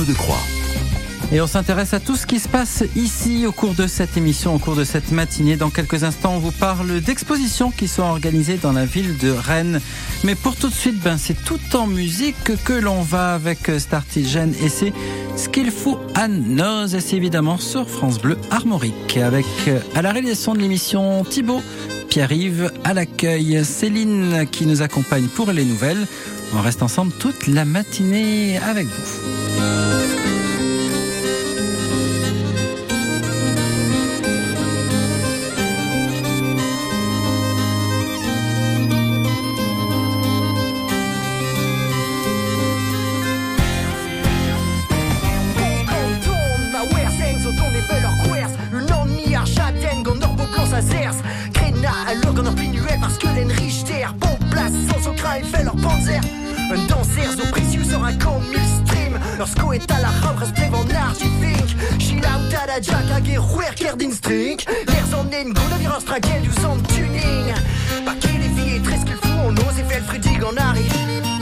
Arnaud Decroix. Et on s'intéresse à tout ce qui se passe ici au cours de cette émission, au cours de cette matinée. Dans quelques instants, on vous parle d'expositions qui sont organisées dans la ville de Rennes. Mais pour tout de suite, ben, c'est tout en musique que l'on va avec Startigen et c'est ce qu'il faut à nos, et c'est évidemment sur France Bleu Armorique. Avec à la réalisation de l'émission Thibaut, Pierre-Yves, à l'accueil Céline qui nous accompagne pour les nouvelles. On reste ensemble toute la matinée avec vous. Un danseur so précieux sur un camp stream Lorsqu'on est à la rame, reste devant l'artifink Chill out à la jack, à guerre, ouer, d'une string. Vers en est une gonne, vire un tuning. Pas qu'il est vie et qu'il faut, on ose et fait le fridig en arrive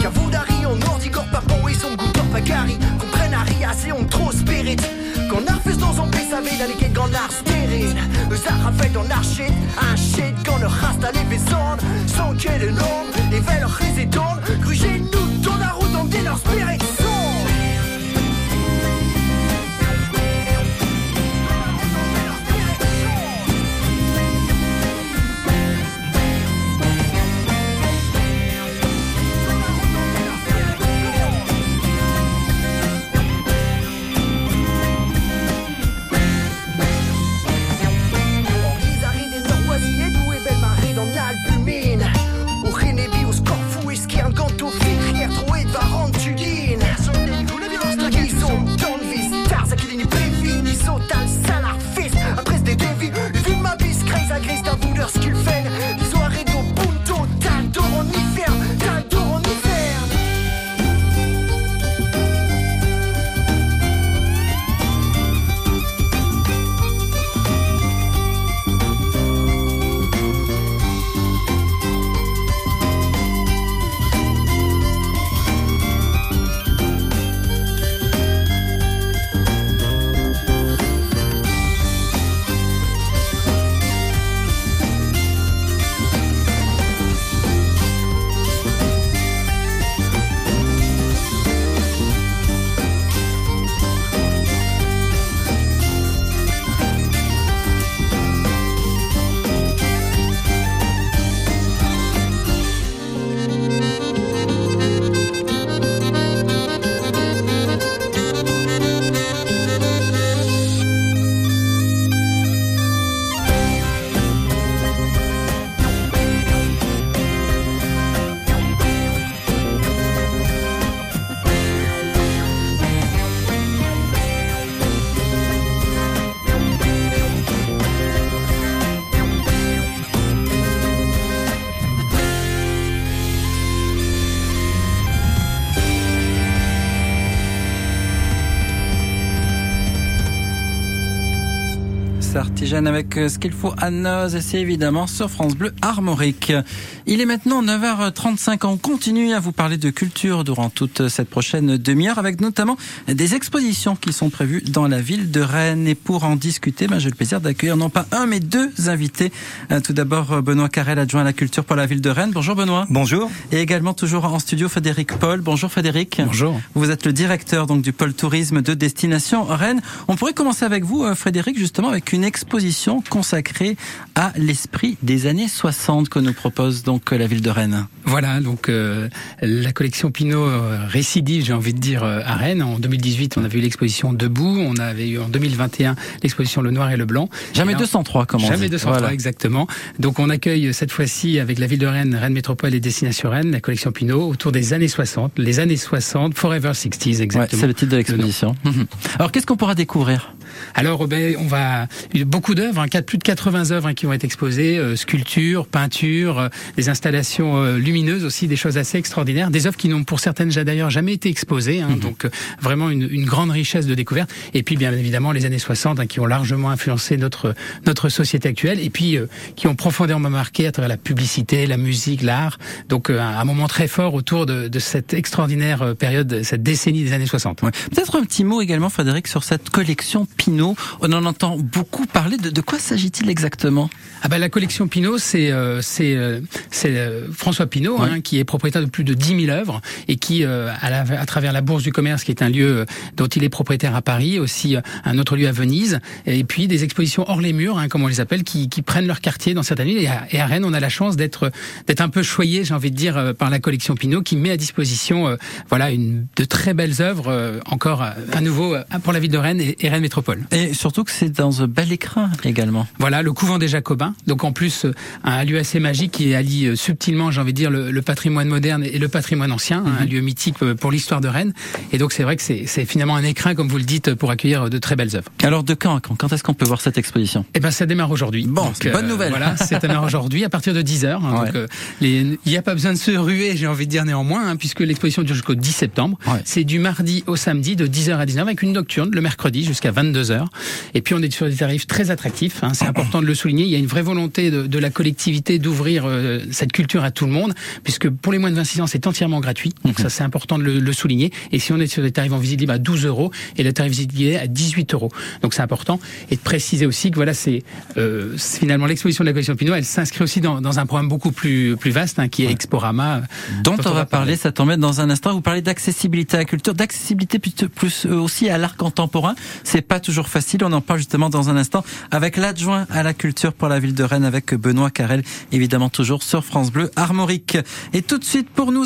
Qu'à vous d'arri, on ordi, corps pas bon, ils sont goûtants, pas gari Qu'on prenne à assez on trop spirit qu'on a refusé dans son pays, sa vie d'aller qu'elle grande art stérile. Ça rappelle ton arché, un shit qu'on ne rase à les sans qu'elle est longue, les valeurs résident, gruger nous. Avec euh, ce qu'il faut à Noz et c'est évidemment sur France Bleu Armorique. Il est maintenant 9h35. On continue à vous parler de culture durant toute cette prochaine demi-heure avec notamment des expositions qui sont prévues dans la ville de Rennes. Et pour en discuter, ben, j'ai le plaisir d'accueillir non pas un mais deux invités. Euh, tout d'abord Benoît Carrel, adjoint à la culture pour la ville de Rennes. Bonjour Benoît. Bonjour. Et également toujours en studio Frédéric Paul. Bonjour Frédéric. Bonjour. Vous êtes le directeur donc du pôle tourisme de destination Rennes. On pourrait commencer avec vous euh, Frédéric justement avec une exposition consacrée à l'esprit des années 60 que nous propose donc que la ville de Rennes. Voilà, donc euh, la collection Pinot euh, récidive, j'ai envie de dire, euh, à Rennes. En 2018, on avait eu l'exposition Debout. On avait eu en 2021 l'exposition Le Noir et le Blanc. Jamais 203, comment Jamais 203, exactement. Donc on accueille cette fois-ci avec la ville de Rennes, Rennes Métropole et Destination Rennes, la collection Pinot, autour des années 60. Les années 60, Forever 60s, exactement. c'est le titre de l'exposition. Alors qu'est-ce qu'on pourra découvrir? Alors, ben, on va beaucoup d'œuvres, hein, plus de 80 œuvres hein, qui vont être exposées, euh, sculptures, peintures, euh, des installations euh, lumineuses aussi, des choses assez extraordinaires, des œuvres qui n'ont pour certaines d'ailleurs jamais été exposées, hein, mhm. donc vraiment une, une, grande richesse de découverte. Et puis bien évidemment les années 60 hein, qui ont largement influencé notre notre société actuelle et puis qui ont profondément marqué à travers la publicité, la musique, l'art. Donc un, moment très fort autour de, de cette extraordinaire période, cette décennie des années 60. Peut-être un petit mot également, Frédéric, sur cette collection Pinot. On en entend beaucoup parler. De, de quoi s'agit-il exactement? Ah ben la collection Pinot, c'est euh, c'est euh, euh, François Pinot hein, qui est propriétaire de plus de 10 000 œuvres et qui à, à, travers la Bourse du Commerce, qui est un lieu dont il est propriétaire à Paris, aussi un autre lieu à Venise, et puis des expositions hors les murs, hein, comme on les appelle, qui, qui prennent leur quartier dans certaines villes. Et à, et à Rennes, on a la chance d'être d'être un peu choyé, j'ai envie de dire, par la collection Pinot, qui met à disposition voilà une de très belles œuvres encore à nouveau pour la ville de Rennes et, et Rennes Métropole. Et surtout que c'est dans un bel écran également. Voilà, le couvent des Jacobins. Donc en plus, un lieu assez magique qui allie euh, subtilement, j'ai envie de dire, le, patrimoine moderne et le patrimoine ancien, un mhm. lieu mythique euh, pour l'histoire de Rennes. Et donc c'est vrai que c'est finalement un écrin, comme vous le dites, pour accueillir de très belles œuvres. Alors de quand quand, quand est-ce qu'on peut voir cette exposition? Eh ben ça démarre aujourd'hui. Bon, bonne euh, nouvelle. Voilà, ça démarre aujourd'hui à partir de 10 h hein, Donc il n'y a pas besoin de se ruer, j'ai envie de dire néanmoins, hein, puisque l'exposition dure jusqu'au 10 septembre. C'est du mardi au samedi de 10h à 19h avec une nocturne le mercredi jusqu'à 22h. Et puis on est sur des tarifs très attractifs. Hein. C'est important de le souligner. Il y a une vraie volonté de, de la collectivité d'ouvrir euh, cette culture à tout le monde, puisque pour les moins de 26 ans, c'est entièrement gratuit. Donc mhm. ça, c'est important de le, le, souligner. Et si on est sur des tarifs en visite libre à 12 euros et le tarif visite guidée à 18 euros. Donc c'est important. Et de préciser aussi que voilà, c'est euh, finalement l'exposition de la collection Pinot, elle s'inscrit aussi dans, dans, un programme beaucoup plus, plus vaste, hein, qui est Exporama. Dont, on, va parler, ça tombe dans un instant. Vous parlez d'accessibilité à la culture, d'accessibilité plus, plus euh, aussi à l'art contemporain. C'est pas toujours facile. On en parle justement dans un instant avec l'adjoint à la culture pour la ville de Rennes avec Benoît Carrel, évidemment toujours sur France Bleu Armorique. Et tout de suite pour nous